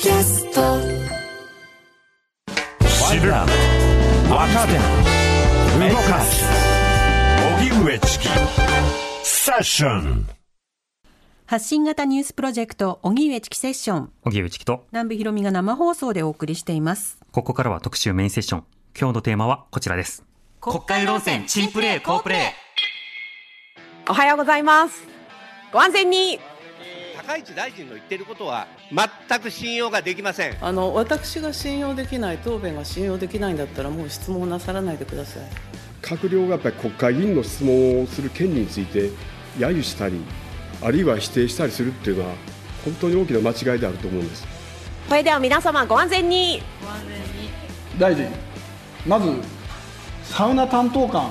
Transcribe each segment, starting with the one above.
キャスト知る若手動かす荻上チキセッション発信型ニュースプロジェクト、荻上チキセッション。荻上チキと、南部ひろみが生放送でお送りしています。ここからは特集メインセッション。今日のテーマはこちらです。国会論戦、珍プレー、好プレー。おはようございます。ご安全に。高市大臣の言ってることは全く信用ができません。あの私が信用できない答弁が信用できないんだったらもう質問なさらないでください。閣僚がやっぱり国会議員の質問をする権利について揶揄したりあるいは否定したりするっていうのは本当に大きな間違いであると思うんです。それでは皆様ご安全に。大臣まずサウナ担当官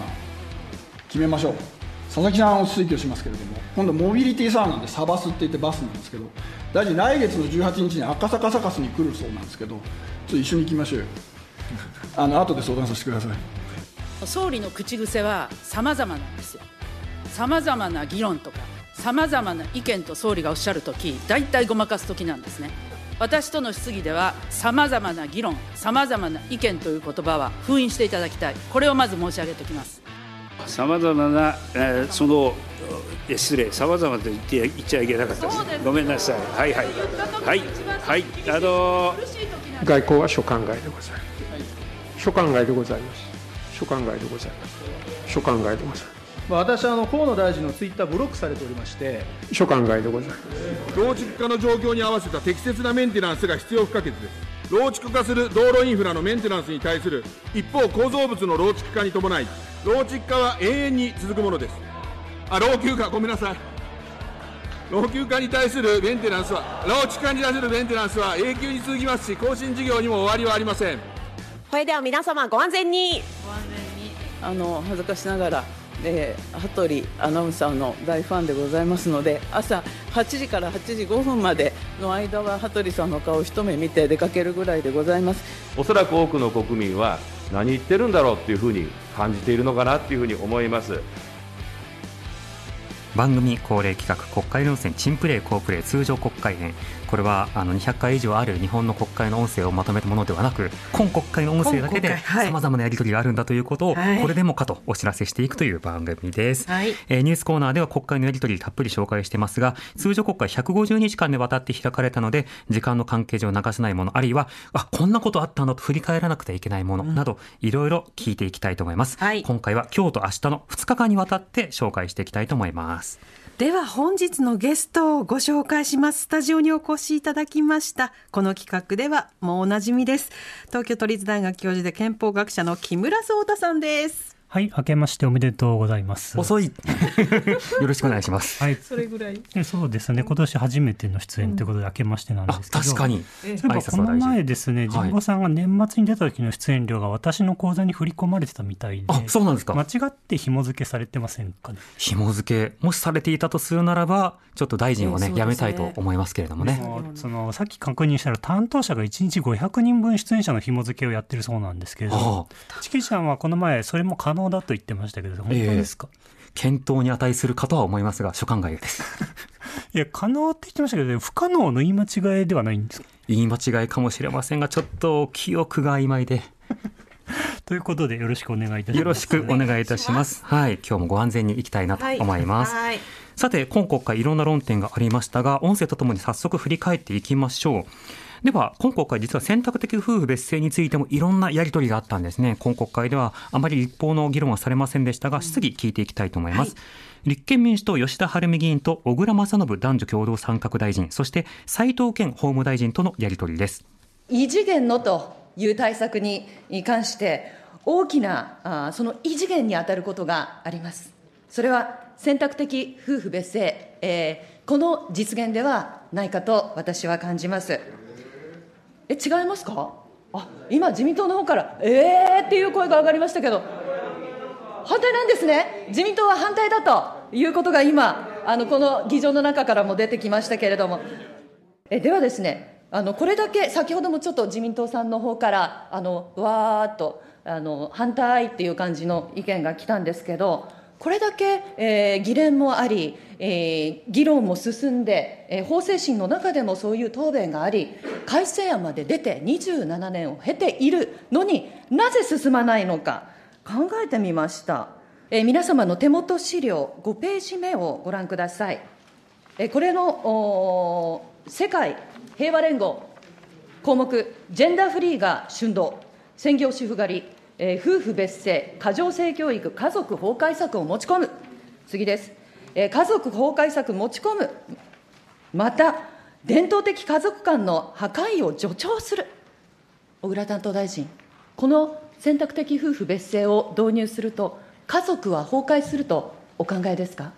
決めましょう佐々木さんを推挙しますけれども今度モビリティサウナでサバスって言ってバスなんですけど大臣来月の18日に赤坂サカスに来るそうなんですけどちょっと一緒に行きましょうよ。あの後で相談させてください。総理の口癖は様々なんですよ。様々な議論とか様々な意見と総理がおっしゃるとき大体ごまかすときなんですね。私との質疑では様々な議論様々な意見という言葉は封印していただきたい。これをまず申し上げておきますさまざまな、えー、その失礼、さまざまと言って言っちゃいけなかったです、ごめんなさい、はいはい、はい、はい、あのー、外交は所管外でございます、所管外でございます、所管外でございます、所管外でございます。私はあの河野大臣のツイッターブロックされておりまして。所管外でございます。老築化の状況に合わせた適切なメンテナンスが必要不可欠です。老築化する道路インフラのメンテナンスに対する一方構造物の老築化に伴い老築化は永遠に続くものです。あ老朽化。ごめんなさい。老朽化に対するメンテナンスは老築化に対するメンテナンスは永久に続きますし更新事業にも終わりはありません。それでは皆様ご安全に。ご安全に。あの恥ずかしながらえー、羽鳥アナウンサーの大ファンでございますので朝8時から8時5分までの間は羽鳥さんの顔を一目見て出かけるぐらいでございます。おそらく多くの国民は何言ってるんだろうっていうふうに感じているのかなっていうふうに思います。番組恒例企画国会論戦珍プレー好プレー通常国会編。これはあの200回以上ある日本の国会の音声をまとめたものではなく今国会の音声だけでさまざまなやり取りがあるんだということを、はい、これでもかとお知らせしていくという番組です、はい、えー、ニュースコーナーでは国会のやり取りたっぷり紹介してますが通常国会150日間でわたって開かれたので時間の関係上流せないものあるいはあこんなことあったんだと振り返らなくてはいけないものなど、いろいろ聞いていきたいと思います、はい、今回は今日と明日の2日間にわたって紹介していきたいと思いますでは本日のゲストをご紹介します。スタジオにお越しいただきました。この企画ではもうおなじみです。東京都立大学教授で憲法学者の木村壮太さんです。はい、明けましておめでとうございます。遅い。よろしくお願いします。はい。それぐらい。そうですね。今年初めての出演ということで明けましてなんですけど。確かに。この前ですね、神保さんが年末に出た時の出演料が私の口座に振り込まれてたみたいで。あ、そうなんですか。間違って紐付けされてませんかね？紐付けもしされていたとするならば、ちょっと大臣をね、やめたいと思いますけれどもね。そのさっき確認したら担当者が1日500人分出演者の紐付けをやってるそうなんですけれども、チキちゃんはこの前それも可能だと言ってましたけど本当ですか、えー、検討に値するかとは思いますが所管外です。いや可能って言ってましたけど不可能の言い間違いではないんですか？言い間違いかもしれませんがちょっと記憶が曖昧で。ということでよろしくお願いいたします。よろしくお願いいたします。はい。今日もご安全に行きたいなと思います、はいはい、さて今国会いろんな論点がありましたが音声とともに早速振り返っていきましょうでは、今国会実は選択的夫婦別姓についてもいろんなやり取りがあったんですね。今国会ではあまり立法の議論はされませんでしたが、質疑聞いていきたいと思います。はい、立憲民主党吉田晴美議員と小倉正信男女共同参画大臣、そして斉藤健法務大臣とのやり取りです。異次元のという対策に関して、大きなあその異次元に当たることがあります。それは選択的夫婦別姓、えー、この実現ではないかと私は感じます。え、違いますか？あ、今、自民党の方から、えーっていう声が上がりましたけど、反対なんですね。自民党は反対だということが今、あの、この議場の中からも出てきましたけれども。え、ではですね、あの、これだけ、先ほどもちょっと自民党さんの方から、あの、わーっと、あの、反対っていう感じの意見が来たんですけど、これだけ、えー、議連もあり、えー、議論も進んで、えー、法制審の中でもそういう答弁があり、改正案まで出て27年を経ているのになぜ進まないのか、考えてみました。えー、皆様の手元資料5ページ目をご覧ください。えー、これの世界平和連合項目、ジェンダーフリーが春動、専業主婦狩り、夫婦別姓、過剰性教育、家族崩壊策を持ち込む、次です、えー、家族崩壊策持ち込む、また、伝統的家族間の破壊を助長する、小倉担当大臣、この選択的夫婦別姓を導入すると、家族は崩壊するとお考えですか？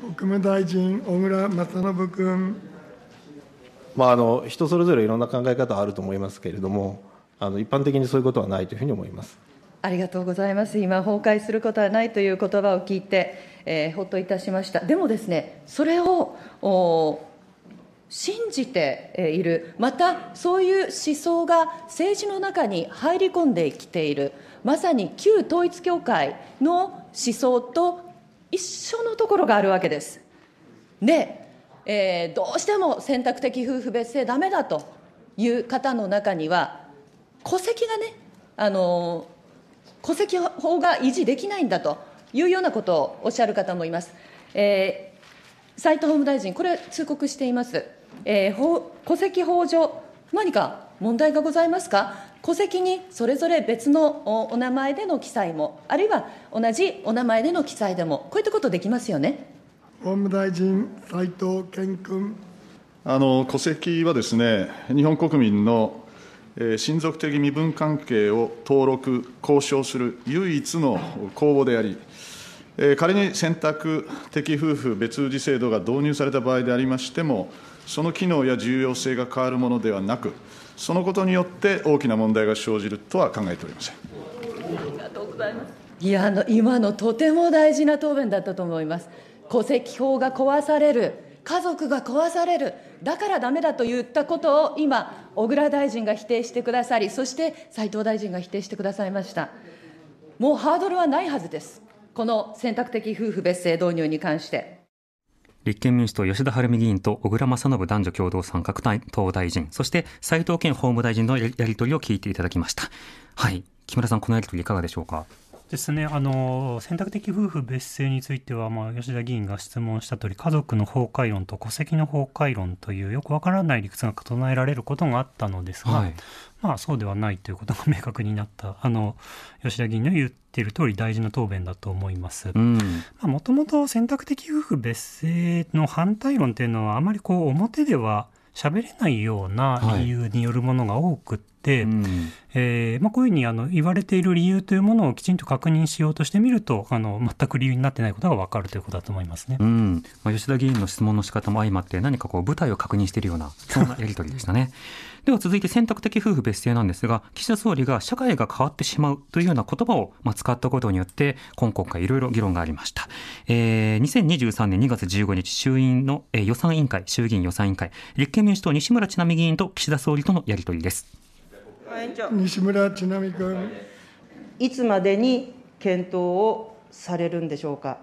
国務大臣、小倉正信君。まあ、あの人それぞれいろんな考え方あると思いますけれども、あの一般的にそういうことはないというふうに思います。ありがとうございます。今、崩壊することはないという言葉を聞いて、えー、ほっといたしました。でもですね、それを信じている、またそういう思想が政治の中に入り込んできている、まさに旧統一教会の思想と一緒のところがあるわけです。で、えー、どうしても選択的夫婦別姓だめだという方の中には、戸籍がね、あの戸籍法が維持できないんだというようなことをおっしゃる方もいます。えー、斉藤法務大臣、これ、通告しています。えー、戸籍法上、何か問題がございますか、戸籍にそれぞれ別のお名前での記載も、あるいは同じお名前での記載でも、こういったことできますよね。法務大臣、斉藤健君。あの戸籍はですね、日本国民の親族的身分関係を登録、交渉する唯一の公募であり、仮に選択的夫婦別氏制度が導入された場合でありましても、その機能や重要性が変わるものではなく、そのことによって大きな問題が生じるとは考えておりません。ありがとうございます。いやあの今のとても大事な答弁だったと思います。戸籍法が壊される、家族が壊される、だからだめだと言ったことを今、小倉大臣が否定してくださり、そして斉藤大臣が否定してくださいました。もうハードルはないはずです。この選択的夫婦別姓導入に関して。立憲民主党吉田晴美議員と小倉正信男女共同参画党大臣、そして斉藤健法務大臣のやり取りを聞いていただきました。はい。木村さん、このやり取りいかがでしょうか？ですね、あの選択的夫婦別姓については、まあ、吉田議員が質問した通り家族の崩壊論と戸籍の崩壊論というよくわからない理屈が唱えられることがあったのですが、はい、まあ、そうではないということが明確になったあの吉田議員の言っている通り大事な答弁だと思います。もともと選択的夫婦別姓の反対論というのはあまりこう表では喋れないような理由によるものが多くて、はいうん、えー、まあ、こういうふうにあの言われている理由というものをきちんと確認しようとしてみるとあの全く理由になってないことが分かるということだと思いますね、うん。まあ、吉田議員の質問の仕方も相まって何かこう舞台を確認しているようなそんなやり取りでしたね。では続いて選択的夫婦別姓なんですが岸田総理が社会が変わってしまうというような言葉をまあ使ったことによって今国会いろいろ議論がありました、えー、2023年2月15日衆院の、えー、予算委員会衆議院予算委員会。立憲民主党西村智奈美議員と岸田総理とのやり取りです。西村智奈美君。いつまでに検討をされるんでしょうか。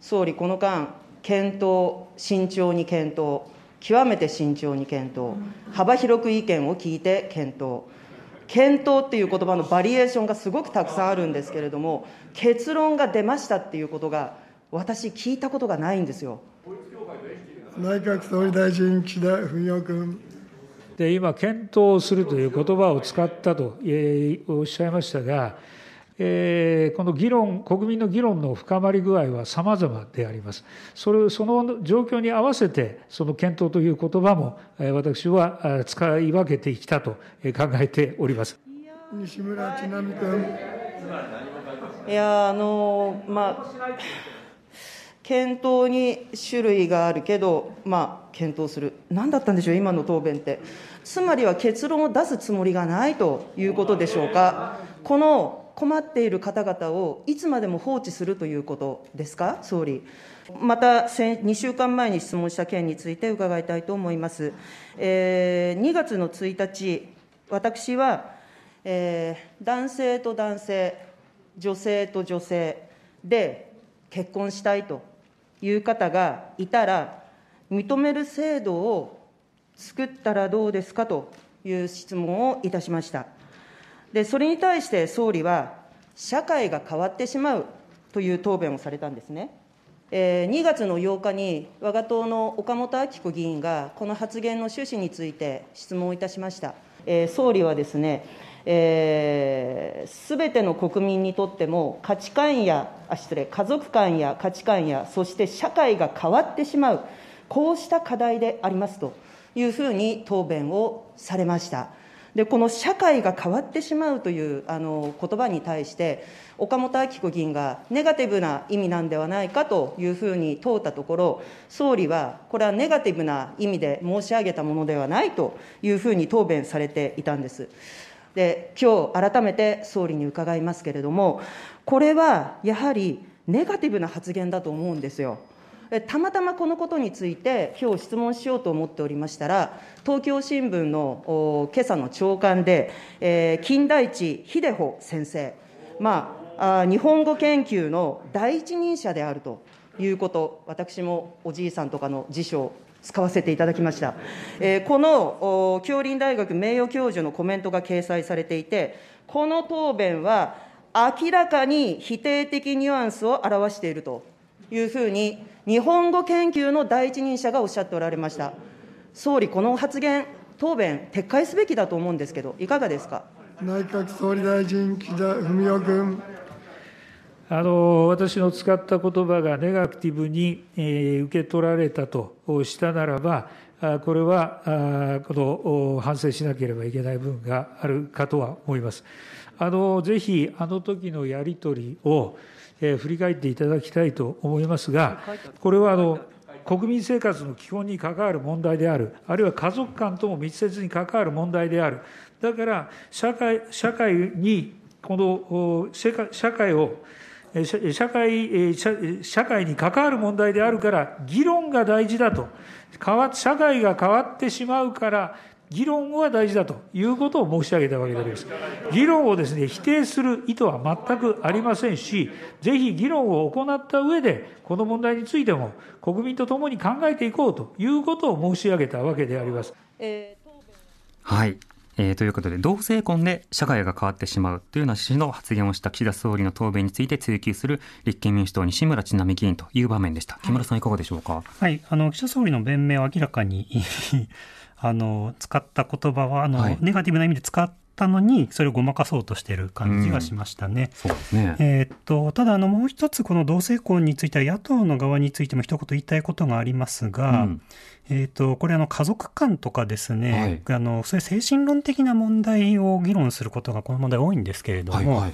総理、この間、検討、慎重に検討、極めて慎重に検討、幅広く意見を聞いて検討。検討っていう言葉のバリエーションがすごくたくさんあるんですけれども、結論が出ましたっていうことが、私、聞いたことがないんですよ。内閣総理大臣、岸田文雄君。で今、検討するという言葉を使ったと、えー、おっしゃいましたが、えー、この議論、国民の議論の深まり具合は様々であります。それその状況に合わせて、その検討という言葉も、私は使い分けてきたと考えております。西村智奈美君。いや、あの、まあ、検討に種類があるけど、まあ、検討する。何だったんでしょう、今の答弁って。つまりは結論を出すつもりがないということでしょうか。この困っている方々をいつまでも放置するということですか、総理。また、2週間前に質問した件について伺いたいと思います。えー、2月の1日、私は、えー、男性と男性、女性と女性で、結婚したいという方がいたら、認める制度を作ったらどうですか？という質問をいたしました。で、それに対して総理は、社会が変わってしまうという答弁をされたんですね。えー、2月の8日に、わが党の岡本あき子議員が、この発言の趣旨について質問いたしました。えー、総理はですね、す、えー、べ、ての国民にとっても、価値観や、あ失礼、家族観や価値観や、そして社会が変わってしまう、こうした課題でありますというふうに答弁をされました。でこの社会が変わってしまうというあの言葉に対して、岡本あき子議員がネガティブな意味なんではないかというふうに問うたところ、総理は、これはネガティブな意味で申し上げたものではないというふうに答弁されていたんです。で今日改めて総理に伺いますけれども、これはやはりネガティブな発言だと思うんですよ。たまたまこのことについて、今日質問しようと思っておりましたら、東京新聞の今朝の朝刊で、金田一秀穂先生、まあ、日本語研究の第一人者であるということ、私もおじいさんとかの辞書を使わせていただきました。えー、この杏林大学名誉教授のコメントが掲載されていて、この答弁は明らかに否定的ニュアンスを表しているというふうに日本語研究の第一人者がおっしゃっておられました。総理、この発言、答弁、撤回すべきだと思うんですけど、いかがですか？内閣総理大臣、岸田文雄君。あの私の使った言葉がネガティブに、えー、受け取られたとしたならば、これはあこの反省しなければいけない部分があるかとは思います。あのぜひ、あの時のやり取りを、えー、振り返っていただきたいと思いますが、これはあの国民生活の基本に関わる問題である、あるいは家族間とも密接に関わる問題である、だから社会社会に、この社会を、社会社会に関わる問題であるから、議論が大事だと、社会が変わってしまうから、議論は大事だということを申し上げたわけです。議論をですね、否定する意図は全くありませんし、ぜひ議論を行った上で、この問題についても国民と共に考えていこうということを申し上げたわけであります。はい。えー、ということで、同性婚で社会が変わってしまうというような趣旨の発言をした岸田総理の答弁について追及する立憲民主党西村智奈美議員という場面でした。木村さんいかがでしょうか？はい、あの岸田総理の弁明を明らかに あの使った言葉はあの、はい、ネガティブな意味で使ったのにそれをごまかそうとしている感じがしましたね。そうですね。えー、っとただあのもう一つこの同性婚については野党の側についても一言言いたいことがありますが、うん、えー、とこれあの家族間とかですね、はい、あのそういう精神論的な問題を議論することがこの問題多いんですけれども、はいはい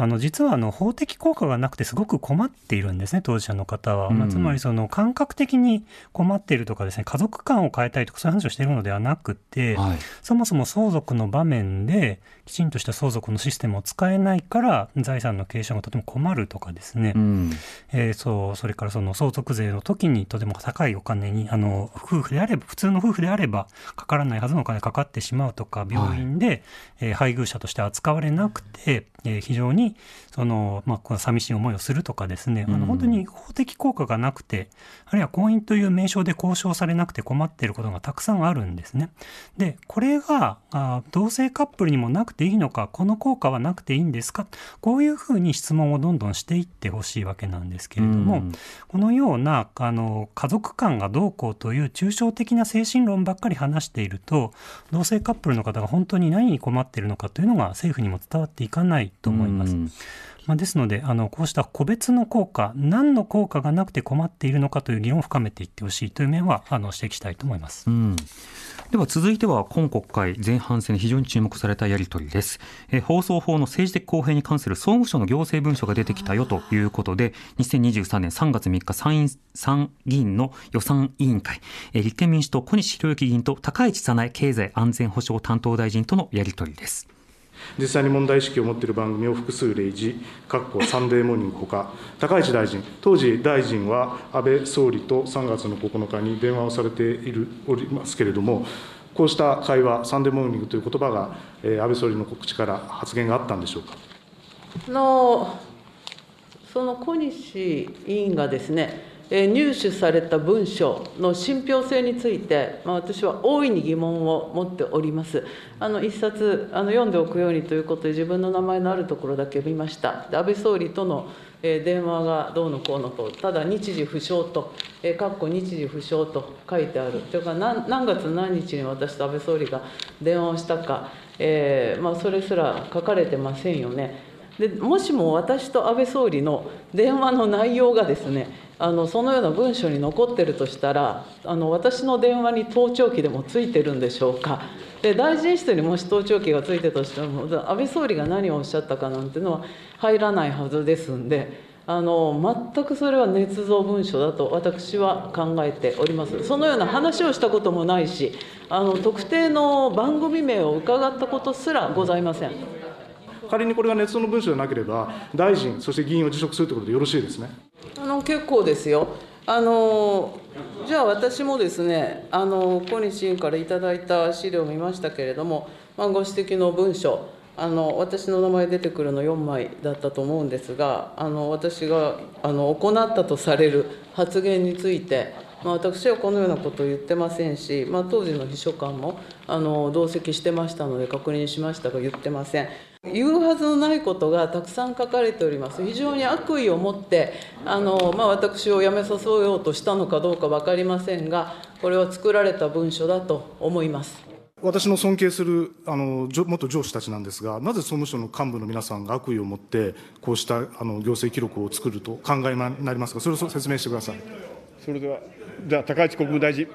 あの実はあの法的効果がなくてすごく困っているんですね、当事者の方は。まあ、つまりその感覚的に困っているとかですね、家族間を変えたいとかそういう話をしているのではなくて、はい、そもそも相続の場面できちんとした相続のシステムを使えないから財産の継承がとても困るとかですね、うん、えー、そうそれからその相続税の時にとても高いお金にあの夫婦であれば普通の夫婦であればかからないはずのお金かかってしまうとか病院で、はい、えー、配偶者として扱われなくて、えー、非常にその、まあ、寂しい思いをするとかですね、あの本当に法的効果がなくて、あるいは婚姻という名称で交渉されなくて困っていることがたくさんあるんですね。で、これがあ同性カップルにもなくていいのか、この効果はなくていいんですか、こういうふうに質問をどんどんしていってほしいわけなんですけれども、このようなあの家族間がどうこうという抽象的な精神論ばっかり話していると、同性カップルの方が本当に何に困っているのかというのが政府にも伝わっていかないと思います。まあ、ですのであのこうした個別の効果何の効果がなくて困っているのかという議論を深めていってほしいという面はあの指摘したいと思います。うん。では続いては今国会前半戦で非常に注目されたやり取りです、え放送法の政治的公平に関する総務省の行政文書が出てきたよということで2023年3月3日参院参議院の予算委員会、え立憲民主党小西博之議員と高市早苗経済安全保障担当大臣とのやり取りです実際に問題意識を持っている番組を複数例示、かっこサンデーモーニングほか、高市大臣、当時大臣は安倍総理と3月の9日に電話をされているおりますけれども、こうした会話、サンデーモーニングという言葉が、えー、安倍総理の口から発言があったんでしょうか？のその小西委員がですね、入手された文書の信憑性について、私は大いに疑問を持っております。あの一冊あの読んでおくようにということで、自分の名前のあるところだけ見ました。安倍総理との電話がどうのこうのと、ただ日時不詳と、かっこ日時不詳と書いてある、というか何、何月何日に私と安倍総理が電話をしたか、えーまあ、それすら書かれてませんよね。でもしも私と安倍総理の電話の内容がですね、あのそのような文書に残ってるとしたらあの私の電話に盗聴器でもついてるんでしょうか。で大臣室にもし盗聴器がついてたとしても安倍総理が何をおっしゃったかなんていうのは入らないはずですんであの全くそれは捏造文書だと私は考えております。そのような話をしたこともないしあの特定の番組名を伺ったことすらございません。仮にこれが捏造の文書でなければ大臣そして議員を辞職するということでよろしいですねあの結構ですよ。あのじゃあ私もですね、あの小西委員からいただいた資料を見ましたけれども、まあ、ご指摘の文書、あの私の名前出てくるの4枚だったと思うんですが、あの私があの行ったとされる発言について、まあ、私はこのようなことを言ってませんし、まあ、当時の秘書官もあの同席してましたので確認しましたが言ってません。言うはずのないことがたくさん書かれております、非常に悪意を持ってあの、まあ、私を辞めさせようとしたのかどうか分かりませんが、これは作られた文書だと思います。私の尊敬するあの元上司たちなんですが、なぜ総務省の幹部の皆さんが悪意を持って、こうしたあの行政記録を作ると考えになりますか、それを説明してください。それでは、じゃあ、高市国務大臣。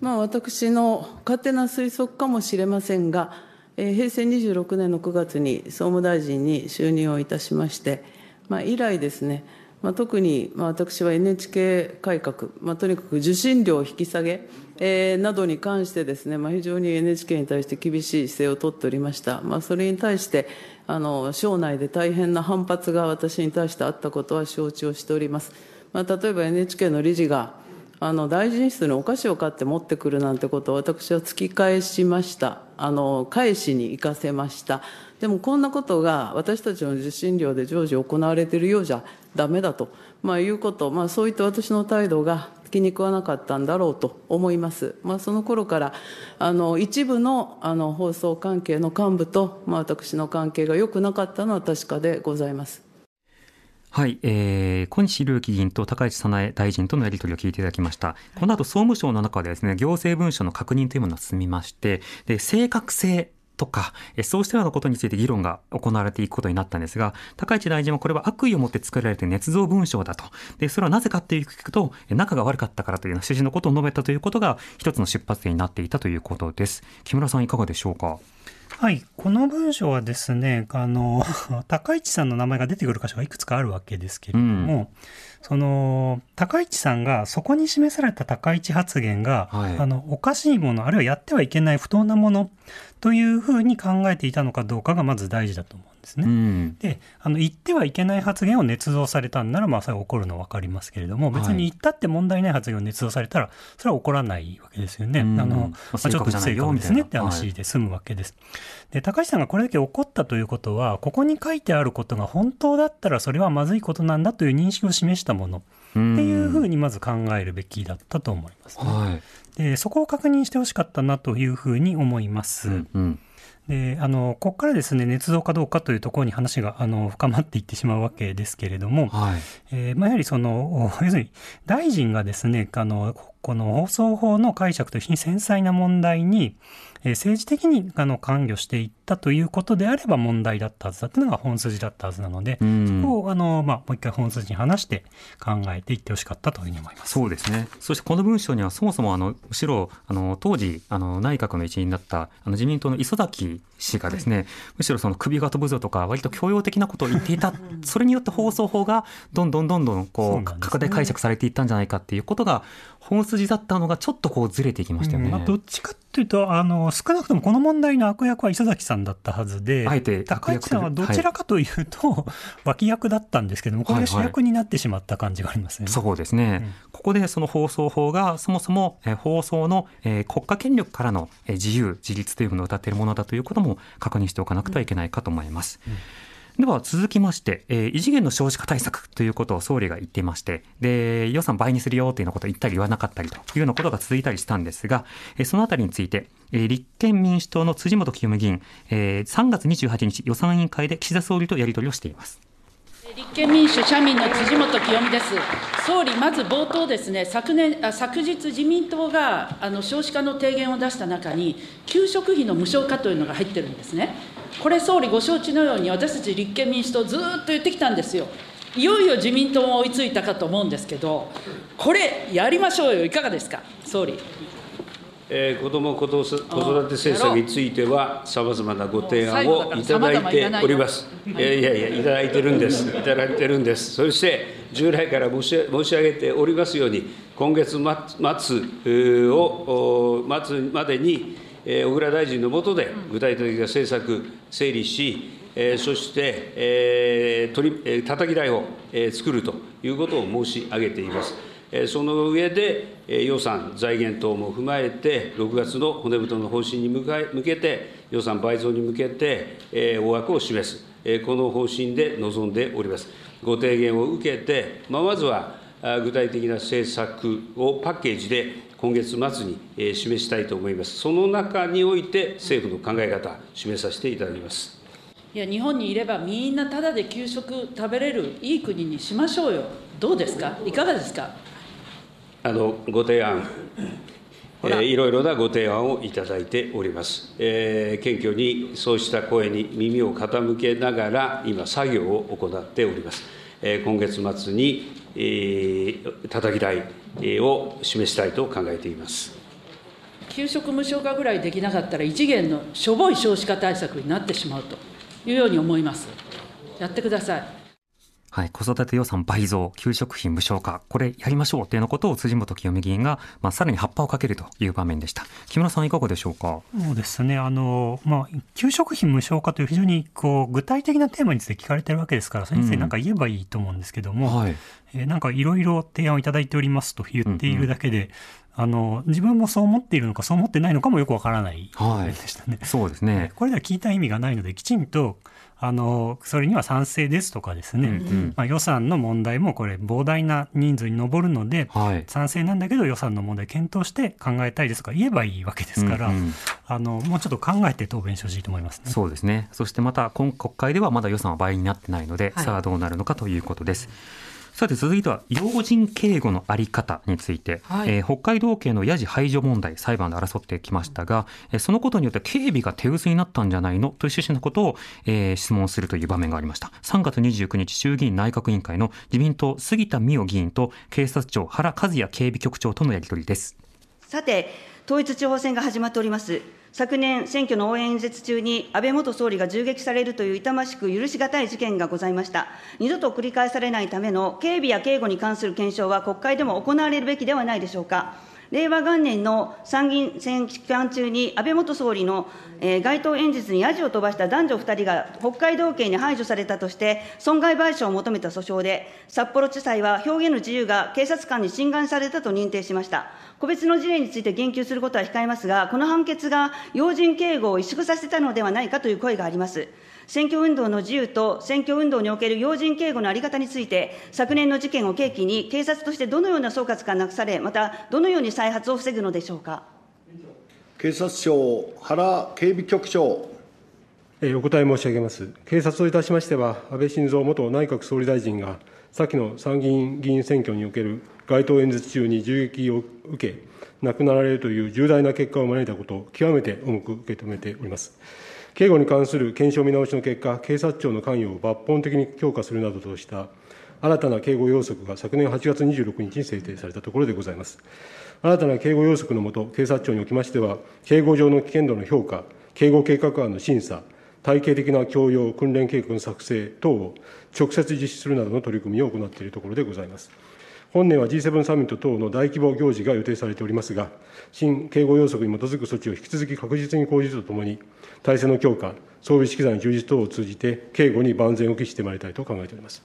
まあ、私の勝手な推測かもしれませんが、平成26年の9月に総務大臣に就任をいたしまして、まあ、以来ですね、まあ、特に、私は NHK 改革、まあ、とにかく受信料引き下げ、え、などに関してですね、まあ、非常に NHK に対して厳しい姿勢を取っておりました。まあ、それに対して、あの、省内で大変な反発が私に対してあったことは承知をしております。まあ、例えば NHK の理事が、あの大臣室にお菓子を買って持ってくるなんてことを私は突き返しました。あの返しに行かせました。でもこんなことが私たちの受信料で常時行われているようじゃだめだと、まあ、いうこと、まあ、そういった私の態度が気に食わなかったんだろうと思います。まあ、その頃からあの一部のあの放送関係の幹部と、まあ、私の関係が良くなかったのは確かでございます。はい、えー、小西隆樹議員と高市早苗大臣とのやり取りを聞いていただきました。この後、総務省の中でですね、行政文書の確認というものが進みまして、で、正確性とか、そうしたようなことについて議論が行われていくことになったんですが、高市大臣はこれは悪意を持って作られて捏造文書だと。で、それはなぜかっていうと、仲が悪かったからという趣旨のことを述べたということが、一つの出発点になっていたということです。木村さんいかがでしょうか？はい。この文章はですね、あの、高市さんの名前が出てくる箇所がいくつかあるわけですけれども、うん、その、高市さんが、そこに示された高市発言が、はい、あの、おかしいもの、あるいはやってはいけない不当なものというふうに考えていたのかどうかがまず大事だと思うんですね。うん、であの言ってはいけない発言を捏造されたんならまあそれは起こるのは分かりますけれども別に言ったって問題ない発言を捏造されたらそれは起こらないわけですよね。あのまあ、ちょっと不正確ですね。って話で済むわけです。で高橋さんがこれだけ怒ったということはここに書いてあることが本当だったらそれはまずいことなんだという認識を示したもの。っていうふうにまず考えるべきだったと思います、ね、はいでそこを確認してほしかったなというふうに思います。うんうんであのここからですね捏造かどうかというところに話があの深まっていってしまうわけですけれども、はい、えー、まあ、やはりその要するに大臣がですねあのこの放送法の解釈という非繊細な問題にえ政治的にあの関与していったということであれば問題だったはずだというのが本筋だったはずなので、そこをあの、まあ、もう一回本筋に話して考えていってほしかったというふうに思います。そうですね、そしてこの文章には、そもそもあのむしろあの当時あの、内閣の一員だったあの自民党の磯崎氏がですね、はい、むしろその首が飛ぶぞとか、割と強要的なことを言っていた、それによって放送法がどんどんどんどんこう、拡大解釈されていったんじゃないかっていうことが、本筋だったのが、ちょっとこうずれていきましたよね。うんまあ、どっちかというと、あの少なくともこの問題の悪役は磯崎さんだったはずで、あえて高市さんはどちらかというと、はい、脇役だったんですけども、これが主役になってしまった感じがありますね。はいはい、そうですね、うん、ここでその放送法がそもそも、え放送の、え国家権力からの、え自由、自立というものを謳っているものだということも確認しておかなくてはいけないかと思います。うんうんでは続きまして、えー、異次元の少子化対策ということを総理が言っていまして、で、予算倍にするよというようなことを言ったり言わなかったりというようなことが続いたりしたんですが、えー、そのあたりについて、えー、立憲民主党の辻元清美議員、えー、3月28日予算委員会で岸田総理とやり取りをしています。立憲民主・社民の辻元清美です。総理、まず冒頭ですね、昨年あ昨日、自民党があの少子化の提言を出した中に、給食費の無償化というのが入ってるんですね。これ、総理、ご承知のように、私たち立憲民主党、ずっと言ってきたんですよ。いよいよ自民党も追いついたかと思うんですけど、これ、やりましょうよ、いかがですか、総理。えー、子ども子育て政策については、さまざまなご提案をいただいております。いやいやいや、いただいてるんです、いただいてるんです。そして、従来から申し申し上げておりますように、今月末を末までに、小倉大臣の下で具体的な政策整理し、そして、えー、たたき台を作るということを申し上げています。その上で、予算、財源等も踏まえて、6月の骨太の方針に向けて、予算倍増に向けて、大枠を示す、この方針で臨んでおります。ご提言を受けて、まあ、まずは具体的な政策をパッケージで今月末に示したいと思います。その中において、政府の考え方、示させていただきます。いや、日本にいればみんなただで給食食べれるいい国にしましょうよ。どうですか？いかがですか？あのご提案、えー、いろいろなご提案をいただいております、えー、謙虚にそうした声に耳を傾けながら、今、作業を行っております。今月末に、たたき台を示したいと考えています給食無償化ぐらいできなかったら、異次元のしょぼい少子化対策になってしまうというように思います。やってください。はい、子育て予算倍増、給食費無償化、これやりましょうというようなことを辻元清美議員が、まあ、さらに葉っぱをかけるという場面でした。木村さん、いかがでしょうか？そうですね、あのまあ、給食費無償化という非常にこう具体的なテーマについて聞かれてるわけですから、先生、なんか言えばいいと思うんですけども、うんはい、えー、なんかいろいろ提案をいただいておりますと言っているだけで、うんうん。あの自分もそう思っているのかそう思ってないのかもよくわからないでしたね、はい、そうですね。これでは聞いた意味がないのできちんとあのそれには賛成ですとかですね、うんうん、まあ、予算の問題もこれ膨大な人数に上るので、はい、賛成なんだけど予算の問題検討して考えたいですとか言えばいいわけですから、うんうん、あのもうちょっと考えて答弁してほしいと思います、ね、そうですね。そしてまた今国会ではまだ予算は倍になってないので、はい、さあどうなるのかということです。さて続いては要人警護の在り方について、はい、えー、北海道警のヤジ排除問題裁判で争ってきましたが、えー、そのことによって警備が手薄になったんじゃないのという趣旨のことを、えー、質問するという場面がありました。3月29日衆議院内閣委員会の自民党杉田水脈議員と警察庁原和也警備局長とのやり取りです。さて統一地方選が始まっております昨年、選挙の応援演説中に安倍元総理が銃撃されるという痛ましく許し難い事件がございました。二度と繰り返されないための警備や警護に関する検証は国会でも行われるべきではないでしょうか。令和元年の参議院選期間中に安倍元総理の、えー、街頭演説にヤジを飛ばした男女2人が北海道警に排除されたとして、損害賠償を求めた訴訟で、札幌地裁は表現の自由が警察官に侵害されたと認定しました。個別の事例について言及することは控えますが、この判決が要人警護を萎縮させたのではないかという声があります。選挙運動の自由と選挙運動における要人警護の在り方について、昨年の事件を契機に、警察としてどのような総括がなくされ、またどのように再発を防ぐのでしょうか？警察庁、原警備局長。お答え申し上げます。警察といたしましては、安倍晋三元内閣総理大臣が、先の参議院議員選挙における街頭演説中に銃撃を受け、亡くなられるという重大な結果を招いたことを極めて重く受け止めております。警護に関する検証見直しの結果、警察庁の関与を抜本的に強化するなどとした新たな警護要則が昨年8月26日に制定されたところでございます。新たな警護要則のもと、警察庁におきましては、警護上の危険度の評価、警護計画案の審査、体系的な教養、訓練計画の作成等を直接実施するなどの取り組みを行っているところでございます。本年は G7 サミット等の大規模行事が予定されておりますが、新警護要則に基づく措置を引き続き確実に講じるとともに、体制の強化、装備資機材の充実等を通じて、警護に万全を期してまいりたいと考えております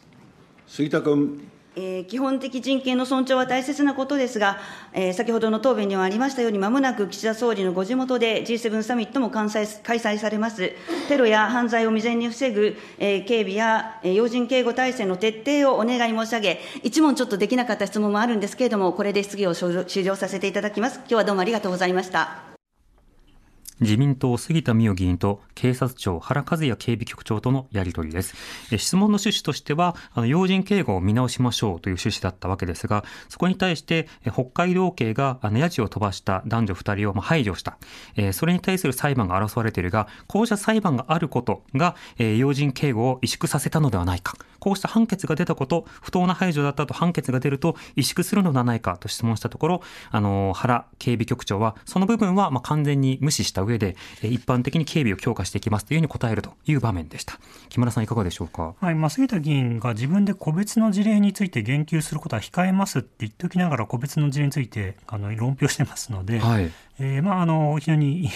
杉田君。えー、基本的人権の尊重は大切なことですが、えー、先ほどの答弁にはありましたように、まもなく岸田総理のご地元で G7 サミットも開催されます。テロや犯罪を未然に防ぐ、えー、警備や、えー、要人警護体制の徹底をお願い申し上げ、一問ちょっとできなかった質問もあるんですけれども、これで質疑を終了させていただきます。今日はどうもありがとうございました。自民党杉田水脈議員と警察庁原和也警備局長とのやり取りです。質問の趣旨としては、あの要人警護を見直しましょうという趣旨だったわけですが、そこに対して北海道警があのヤジを飛ばした男女2人を排除した。それに対する裁判が争われているが、こうした裁判があることが要人警護を萎縮させたのではないか。こうした判決が出たこと、不当な排除だったと判決が出ると萎縮するのではないかと質問したところ、あの原警備局長は、その部分はま完全に無視した上で、一般的に警備を強化していきますというふうに答えるという場面でした。木村さんいかがでしょうか？はい、まあ、杉田議員が自分で個別の事例について言及することは控えますって言っておきながら、個別の事例についてあの論評してますので、はい、えー、まあ、あの非常に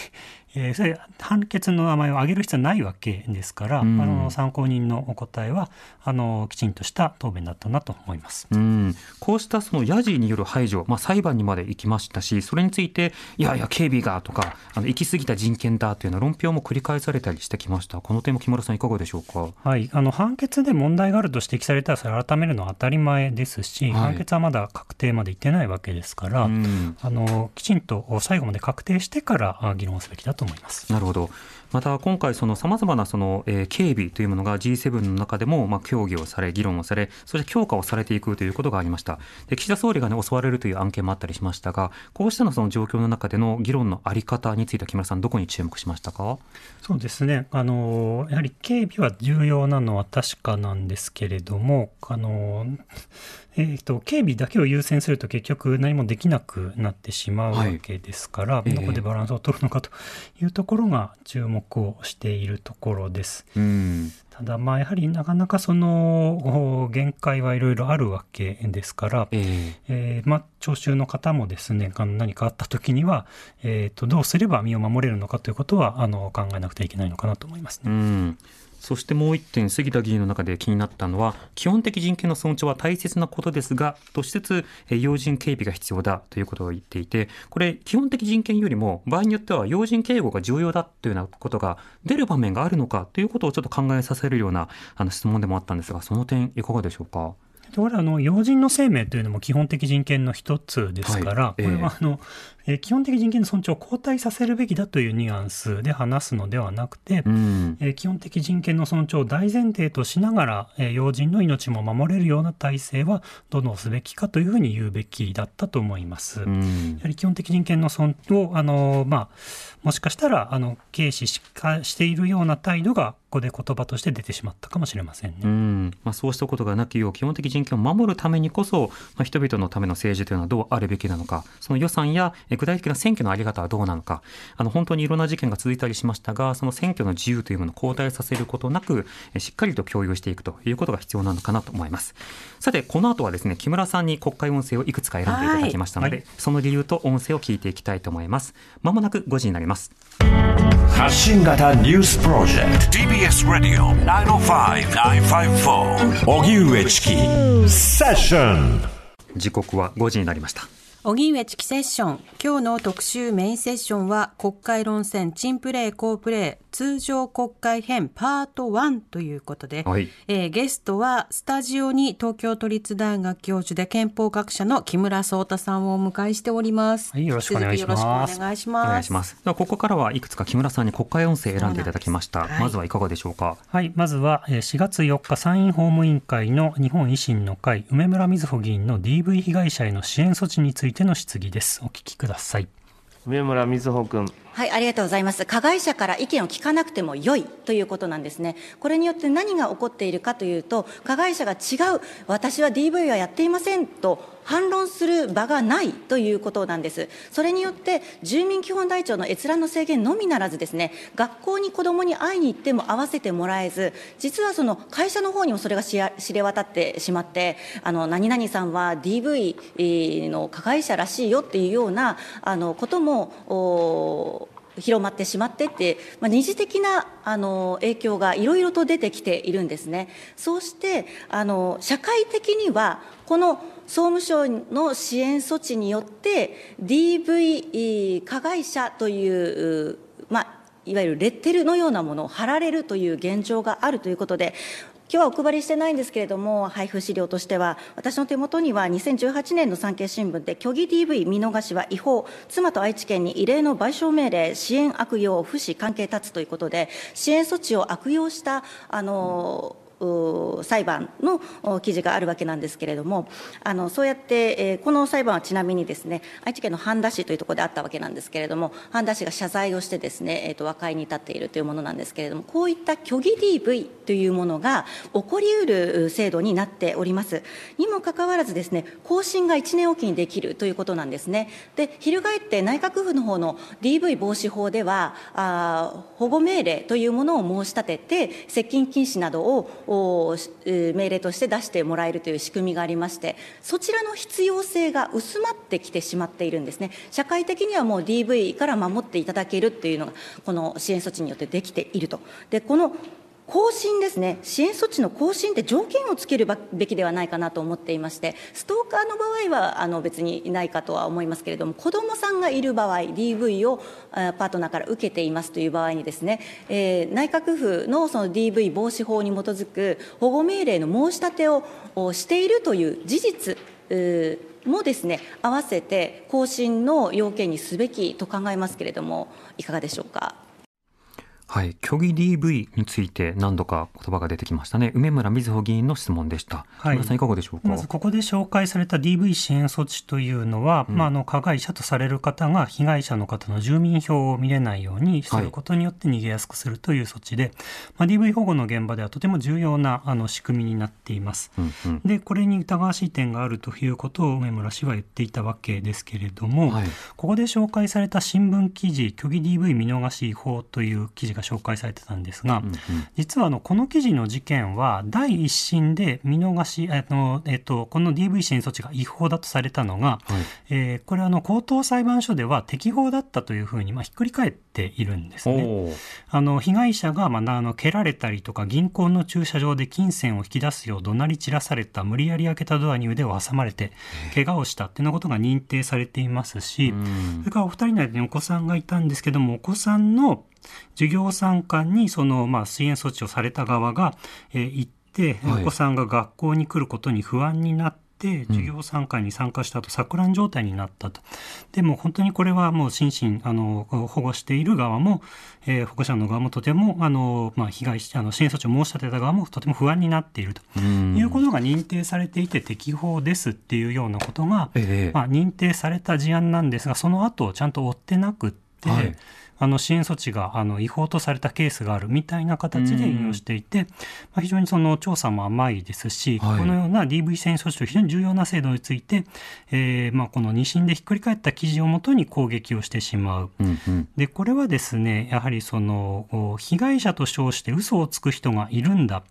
えー、それ判決の名前を挙げる必要はないわけですから、うん、あの参考人のお答えはあのきちんとした答弁だったなと思います、うん、こうしたそのヤジによる排除、まあ、裁判にまで行きましたしそれについていやいや警備がとかあの行き過ぎた人権だというような論評も繰り返されたりしてきました。この点も木村さんいかがでしょうか、はい、あの判決で問題があると指摘されたらそれ改めるのは当たり前ですし、はい、判決はまだ確定までいってないわけですから、うん、あのきちんと最後まで確定してから議論すべきだと思います。なるほどまた今回、さまざまなその、え、警備というものが G7 の中でも、まあ、協議をされ、議論をされ、そして強化をされていくということがありました。で岸田総理が、ね、襲われるという案件もあったりしましたが、こうしたのその状況の中での議論のあり方について、木村さん、どこに注目しましたか？そうですねあの、やはり警備は重要なのは確かなんですけれども、あのえーと、警備だけを優先すると結局何もできなくなってしまうわけですから、はい、どこでバランスを取るのかというところが注目をしているところです。うん。ただまあやはりなかなかその限界はいろいろあるわけですから、えー、えー、まあ、聴衆の方もですね何かあった時には、えーと、どうすれば身を守れるのかということはあの考えなくてはいけないのかなと思いますね。うんそしてもう一点、杉田議員の中で気になったのは、基本的人権の尊重は大切なことですが、としつつ、要人警備が必要だということを言っていて、これ、基本的人権よりも、場合によっては要人警護が重要だというようなことが出る場面があるのかということをちょっと考えさせるようなあの質問でもあったんですが、その点、いかがでしょうか？これあの要人の生命というのも基本的人権の一つですから、はい、これはあの、えー、基本的人権の尊重を後退させるべきだというニュアンスで話すのではなくて、うん、えー、基本的人権の尊重を大前提としながら、えー、要人の命も守れるような体制はどのすべきかというふうに言うべきだったと思います。うん、やはり基本的人権の尊をあの、まあ、もしかしたらあの軽視しかしているような態度がここで言葉として出てしまったかもしれませんね。うんまあ、そうしたことがなきよう基本的人権を守るためにこそ、まあ、人々のための政治というのはどうあるべきなのかその予算や具体的な選挙の在り方はどうなのか。あの本当にいろんな事件が続いたりしましたがその選挙の自由というものを後退させることなくしっかりと共有していくということが必要なのかなと思います。さてこの後はですね木村さんに国会音声をいくつか選んでいただきましたので、はい、その理由と音声を聞いていきたいと思います。まもなく5時になります。発信型ニュースプロジェクト。TBS ラディオ905-954おぎゅうえちきセッション時刻は5時になりました荻上チキセッション今日の特集メインセッションは国会論戦珍プレー好プレー通常国会編パート1ということで、はい、えー、ゲストはスタジオに東京都立大学教授で憲法学者の木村壮太さんをお迎えしております。はい、よろしくお願いします。お願いします。お願いします。ではここからはいくつか木村さんに国会音声選んでいただきました。はい、まずはいかがでしょうか？はい、まずは4月4日参院法務委員会の日本維新の会梅村瑞穂議員の DV 被害者への支援措置についての質疑です。お聞きください。上村瑞穂君。はい、ありがとうございます。加害者から意見を聞かなくても良いということなんですね。これによって何が起こっているかというと、加害者が違う、私は DV はやっていませんと反論する場がないということなんです。それによって、住民基本台帳の閲覧の制限のみならずですね、学校に子どもに会いに行っても会わせてもらえず、実はその会社の方にもそれが知れ渡ってしまって、あの何々さんは DV の加害者らしいよっていうようなあのことも広まってしまってって、まあ、二次的なあの影響がいろいろと出てきているんですね。そうしてあの社会的にはこの総務省の支援措置によって DV 加害者という、まあ、いわゆるレッテルのようなものを貼られるという現状があるということで今日はお配りしてないんですけれども、配布資料としては、私の手元には2018年の産経新聞で、虚偽 DV 見逃しは違法、妻と愛知県に異例の賠償命令、支援悪用、不死関係立つということで、支援措置を悪用した、あの裁判の記事があるわけなんですけれども、あのそうやって、えー、この裁判はちなみにですね、愛知県の半田市というところであったわけなんですけれども、半田市が謝罪をしてですね、えーと、和解に至っているというものなんですけれども、こういった虚偽 DV というものが起こりうる制度になっております。にもかかわらずですね、更新が1年おきにできるということなんですね。で、翻って内閣府の方の DV 防止法では、あ保護命令というものを申し立てて、接近禁止などを命令として出してもらえるという仕組みがありましてそちらの必要性が薄まってきてしまっているんですね。社会的にはもう DV から守っていただけるというのがこの支援措置によってできていると。でこの更新ですね、支援措置の更新って条件をつけるべきではないかなと思っていまして、ストーカーの場合はあの別にいないかとは思いますけれども、子どもさんがいる場合、DV をパートナーから受けていますという場合にですね、えー、内閣府のその DV 防止法に基づく保護命令の申し立てをしているという事実、もですね合わせて更新の要件にすべきと考えますけれどもいかがでしょうか？はい、虚偽 DV について何度か言葉が出てきましたね。梅村瑞穂議員の質問でした。はい、さんいかがでしょうか？まずここで紹介された DV 支援措置というのは、うん、まああの加害者とされる方が被害者の方の住民票を見れないようにすることによって逃げやすくするという措置で、はい、まあ DV 保護の現場ではとても重要なあの仕組みになっています。うんうん、でこれに疑わしい点があるということを梅村氏は言っていたわけですけれども、はい、ここで紹介された新聞記事虚偽 DV 見逃し違法という記事が紹介されてたんですが、うんうん、実はあのこの記事の事件は第一審で見逃し、あのえっと、この DV 支援措置が違法だとされたのが、はい、えー、これあの高等裁判所では適法だったというふうにまあひっくり返っているんですね。あの被害者が、まあ、あの蹴られたりとか銀行の駐車場で金銭を引き出すよう怒鳴り散らされた無理やり開けたドアに腕を挟まれて怪我をしたっていうようなことが認定されていますし、それからお二人の間にお子さんがいたんですけどもお子さんの授業参観にその、まあ、支援措置をされた側が、えー、行って、お子さんが学校に来ることに不安になって、授業参観に参加した後、錯乱状態になったと。でも本当にこれはもう心身、あの、保護している側も、えー、保護者の側もとても、あの、まあ、被害、あの、支援措置を申し立てた側もとても不安になっていると。いうことが認定されていて適法ですっていうようなことが、ええ、まあ、認定された事案なんですが、その後ちゃんと追ってなくって、はいあの支援措置があの違法とされたケースがあるみたいな形で引用していて、まあ、非常にその調査も甘いですし、はい、このような DV 支援措置と非常に重要な制度について、えー、まあこの2審でひっくり返った記事をもとに攻撃をしてしまう。うんうん、でこれはですねやはりその被害者と称して嘘をつく人がいるんだ。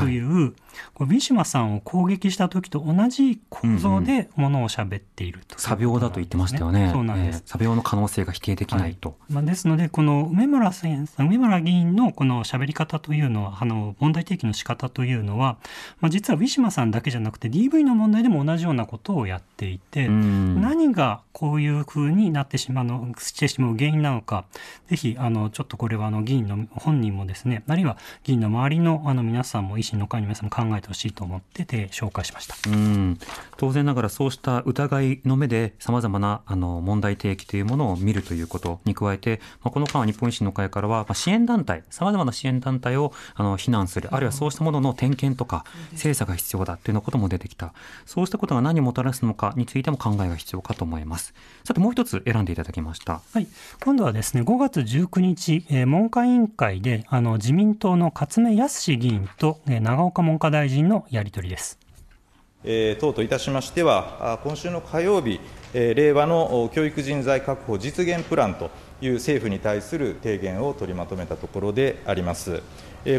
という、はい、こウィシュマさんを攻撃した時と同じ構造でものを喋っていると、うん、作病だと言ってましたよね。そうなんです。えー、作病の可能性が否定できないと。はい、まあ、ですので、この梅村先生、梅村議員のこの喋り方というのは、あの、問題提起の仕方というのは、まあ、実はウィシュマさんだけじゃなくて DV の問題でも同じようなことをやっていて、何がこういうふうになってしまうの、してしまう原因なのか、ぜひ、あの、ちょっとこれはあの、議員の本人もですね、あるいは議員の周りのあの皆さんもも維新の会の皆さんも考えてほしいと思ってて紹介しました。うん。当然ながらそうした疑いの目でさまざまなあの問題提起というものを見るということに加えて、まあ、この間は日本維新の会からは、まあ、支援団体さまざまな支援団体をあの非難するあるいはそうしたものの点検とか精査が必要だというようなことも出てきた。そうしたことが何をもたらすのかについても考えが必要かと思います。さてもう一つ選んでいただきました。はい。今度はですね5月19日、えー、文科委員会であの自民党の勝目康議員と、えー、長岡文科大臣のやり取りです。え、党といたしましては、今週の火曜日、え、令和の教育人材確保実現プランという政府に対する提言を取りまとめたところであります。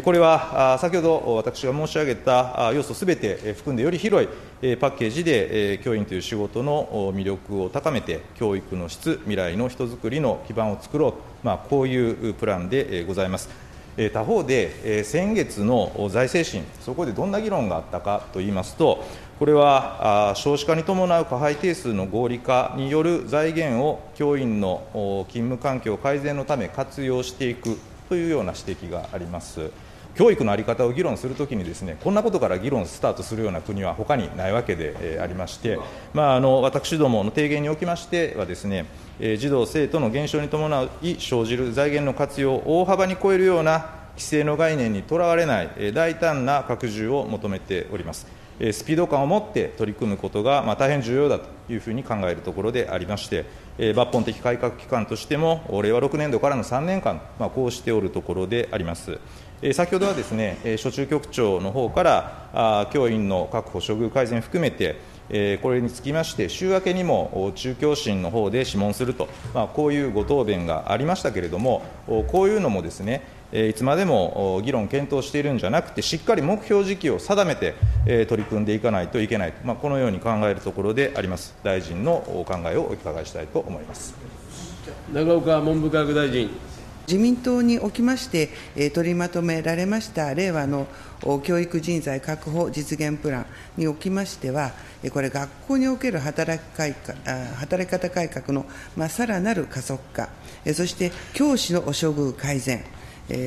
これは先ほど私が申し上げた要素すべて含んでより広いパッケージで教員という仕事の魅力を高めて、教育の質、未来の人づくりの基盤を作ろう、まあ、こういうプランでございます。他方で、先月の財政審、そこでどんな議論があったかといいますと、これは少子化に伴う加配定数の合理化による財源を教員の勤務環境改善のため活用していくというような指摘があります。教育の在り方を議論するときにですねこんなことから議論スタートするような国は他にないわけでありまして、まあ、あの私どもの提言におきましてはですね児童生徒の減少に伴い生じる財源の活用を大幅に超えるような規制の概念にとらわれない大胆な拡充を求めております。スピード感を持って取り組むことが、大変重要だというふうに考えるところでありまして、抜本的改革期間としても、令和6年度からの3年間、こうしておるところであります。先ほどはですね、諸中局長のほうから、教員の確保、処遇改善含めて、これにつきまして、週明けにも中教審のほうで諮問すると、まあ、こういうご答弁がありましたけれども、こういうのもですね、いつまでも議論、検討しているんじゃなくて、しっかり目標時期を定めて取り組んでいかないといけない、まあ、このように考えるところであります。大臣のお考えをお伺いしたいと思います永岡文部科学大臣。自民党におきまして、取りまとめられました令和の教育人材確保実現プランにおきましては、これ、学校における働き改革働き方改革の、まあ、さらなる加速化、そして教師の処遇改善、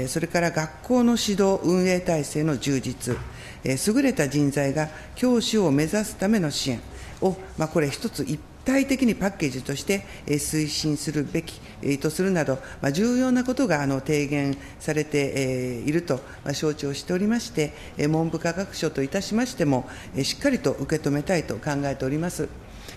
それから学校の指導運営体制の充実、優れた人材が教師を目指すための支援を、まあ、これ一つ一体的にパッケージとして推進するべきとするなど、重要なことが提言されていると承知をしておりまして、文部科学省といたしましても、しっかりと受け止めたいと考えております。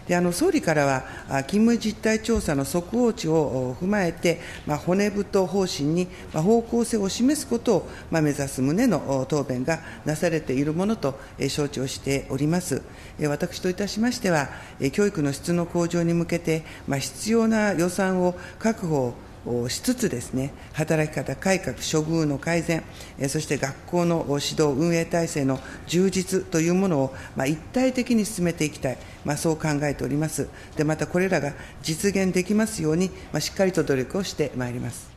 であの総理からは、勤務実態調査の速報値を踏まえて、まあ、骨太方針に方向性を示すことを、まあ、目指す旨の答弁がなされているものと承知をしております。私といたしましては、教育の質の向上に向けて、まあ、必要な予算を確保しつつですね、働き方改革、処遇の改善、そして学校の指導運営体制の充実というものを、まあ、一体的に進めていきたい、まあ、そう考えております。で、またこれらが実現できますように、まあ、しっかりと努力をしてまいります。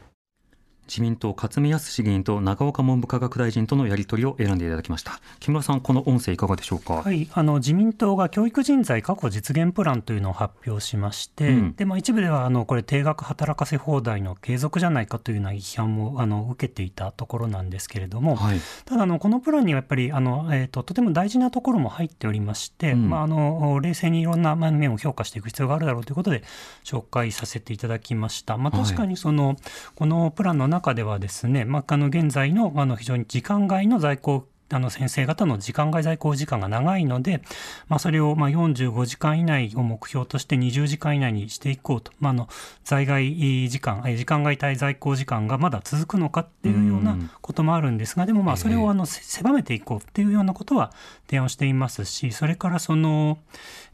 自民党勝見康議員と長岡文部科学大臣とのやり取りを選んでいただきました。木村さんこの音声いかがでしょうか？はいあの自民党が教育人材確保実現プランというのを発表しまして、うん、でまあ、一部ではあのこれ定額働かせ放題の継続じゃないかというような批判もあの受けていたところなんですけれども、はい、ただあのこのプランにはやっぱりあの、えーと、とても大事なところも入っておりまして、うん、まあ、あの冷静にいろんな面を評価していく必要があるだろうということで紹介させていただきました。まあ、確かにその、はい、このプランの中ではですねね、まあ、あの現在のあの非常に時間外の在庫あの先生方の時間外在校時間が長いので、まあ、それをまあ45時間以内を目標として20時間以内にしていこうと、まあ、あの在外時間、時間外滞在校時間がまだ続くのかっていうようなこともあるんですが、でもまあそれをあの狭めていこうっていうようなことは提案していますし、それからその、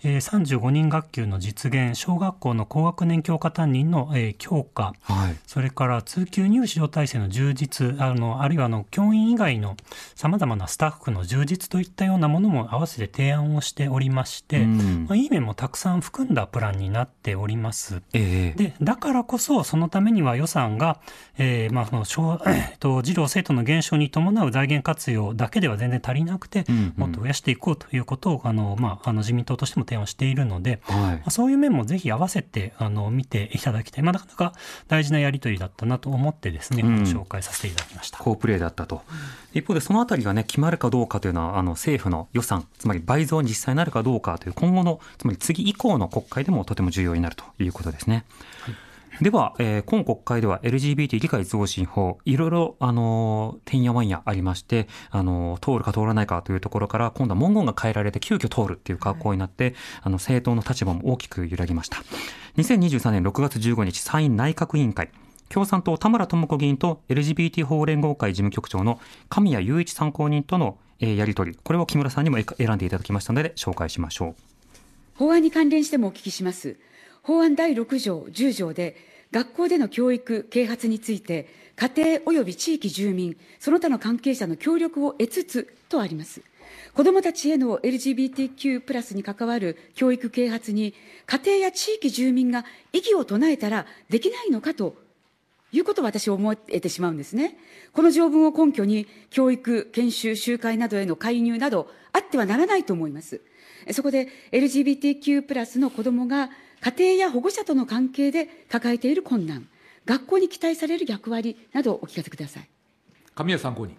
えー、35人学級の実現、小学校の高学年教科担任の、えー、強化、はい、それから通級入試体制の充実、あのあるいはあの教員以外のさまざまなスタッフの充実といったようなものも合わせて提案をしておりまして、うん、まあ、いい面もたくさん含んだプランになっております。えー、でだからこそそのためには予算が、えーまあ、その小、えー、と児童生徒の減少に伴う財源活用だけでは全然足りなくて、うんうん、もっと増やしていこうということをあの、まあ、あの自民党としても提案しているので、はいまあ、そういう面もぜひ合わせてあの見ていただきたい、まあ、なかなか大事なやり取りだったなと思ってですね、うん、紹介させていただきました。好プレーだったと。一方でそのあたりがね決まるかどうかというのはあの政府の予算つまり倍増に実際になるかどうかという今後のつまり次以降の国会でもとても重要になるということですね。はいでは、えー、今国会では LGBT 理解増進法、いろいろ、あのー、てんやわんやありまして、あのー、通るか通らないかというところから、今度は文言が変えられて急遽通るっていう格好になって、はい、あの、政党の立場も大きく揺らぎました。2023年6月15日、参院内閣委員会、共産党田村智子議員と LGBT 法連合会事務局長の神谷雄一参考人との、やり取り、これを木村さんにも選んでいただきましたので、紹介しましょう。法案に関連してもお聞きします。法案第6条、10条で、学校での教育、啓発について、家庭及び地域住民、その他の関係者の協力を得つつとあります。子どもたちへの LGBTQ+ プラスに関わる教育啓発に、家庭や地域住民が異議を唱えたらできないのかということを私は思えてしまうんですね。この条文を根拠に、教育、研修、集会などへの介入など、あってはならないと思います。そこで LGBTQ+ の子どもが家庭や保護者との関係で抱えている困難、学校に期待される役割などお聞かせください。神谷参考人。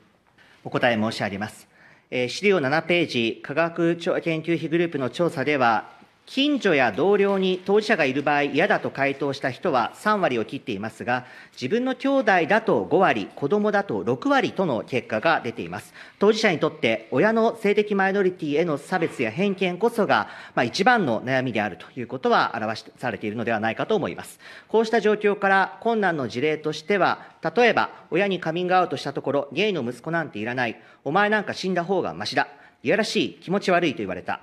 お答え申し上げます。えー、資料7ページ、科学研究費グループの調査では、近所や同僚に当事者がいる場合嫌だと回答した人は3割を切っていますが、自分の兄弟だと5割、子供だと6割との結果が出ています。当事者にとって親の性的マイノリティへの差別や偏見こそが、まあ、一番の悩みであるということは表されているのではないかと思います。こうした状況から困難の事例としては、例えば親にカミングアウトしたところ、ゲイの息子なんていらない、お前なんか死んだ方がましだ、いやらしい、気持ち悪いと言われた。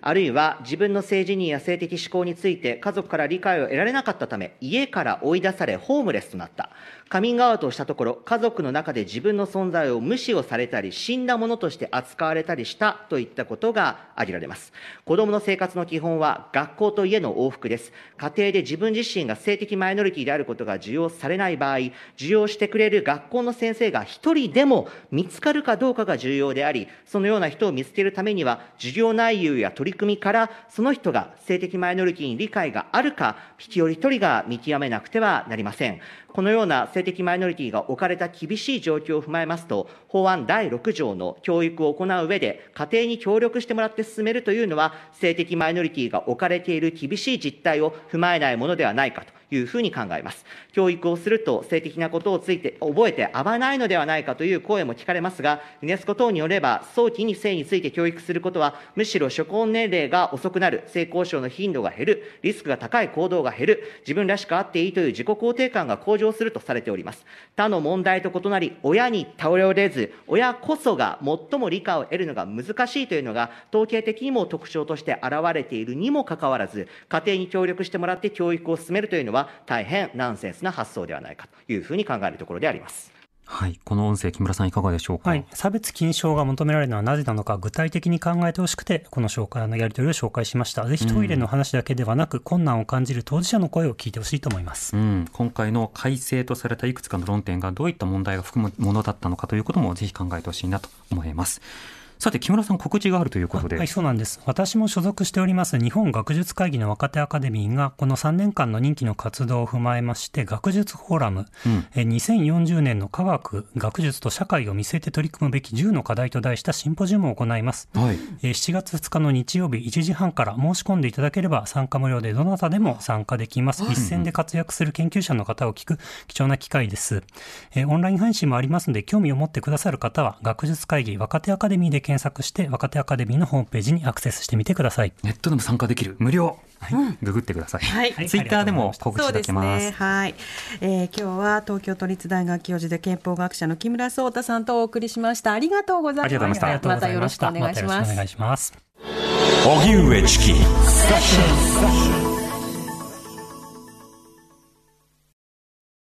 あるいは自分の性自認や性的指向について家族から理解を得られなかったため、家から追い出され、ホームレスとなった。カミングアウトをしたところ、家族の中で自分の存在を無視をされたり、死んだものとして扱われたりしたといったことが挙げられます。子供の生活の基本は学校と家の往復です。家庭で自分自身が性的マイノリティであることが受容されない場合、受容してくれる学校の先生が一人でも見つかるかどうかが重要であり、そのような人を見つけるためには、授業内容や取り組みからその人が性的マイノリティに理解があるか、一人一人が見極めなくてはなりません。このような性的マイノリティが置かれた厳しい状況を踏まえますと、法案第6条の教育を行う上で、家庭に協力してもらって進めるというのは、性的マイノリティが置かれている厳しい実態を踏まえないものではないかと。いうふうに考えます。教育をすると性的なことをついて覚えて危ないのではないかという声も聞かれますが、ユネスコ等によれば、早期に性について教育することは、むしろ初婚年齢が遅くなる、性交渉の頻度が減る、リスクが高い行動が減る、自分らしくあっていいという自己肯定感が向上するとされております。他の問題と異なり、親に倒れれず、親こそが最も理解を得るのが難しいというのが、統計的にも特徴として現れているにもかかわらず、家庭に協力してもらって教育を進めるというのは、は大変ナンセンスな発想ではないかというふうに考えるところであります。はい。この音声、木村さんいかがでしょうか？はい。差別禁止法が求められるのはなぜなのか、具体的に考えてほしくて、この紹介のやり取りを紹介しました。ぜひトイレの話だけではなく、うん、困難を感じる当事者の声を聞いてほしいと思います。うん。今回の改正とされたいくつかの論点がどういった問題が含むものだったのかということも、ぜひ考えてほしいなと思います。さて木村さん告知があるということで。はいそうなんです。私も所属しております日本学術会議の若手アカデミーがこの3年間の任期の活動を踏まえまして学術フォーラム、うん、え2040年の科学学術と社会を見据えて取り組むべき10の課題と題したシンポジウムを行います、はい、え7月2日の日曜日1時半から申し込んでいただければ参加無料でどなたでも参加できます、一線で活躍する研究者の方を聞く貴重な機会です、えオンライン配信もありますので興味を持ってくださる方は学術会議若手アカデミーで検索して若手アカデミーのホームページにアクセスしてみてください。ネットでも参加できる無料。はい、ググってください。はい、ツイッターでも告知いただけます。すね、はい、えー、今日は東京都立大学教授で憲法学者の木村壮太さんとお送りしました。ありがとうございました。またよろしくお願いします。お願いします。荻上チキ。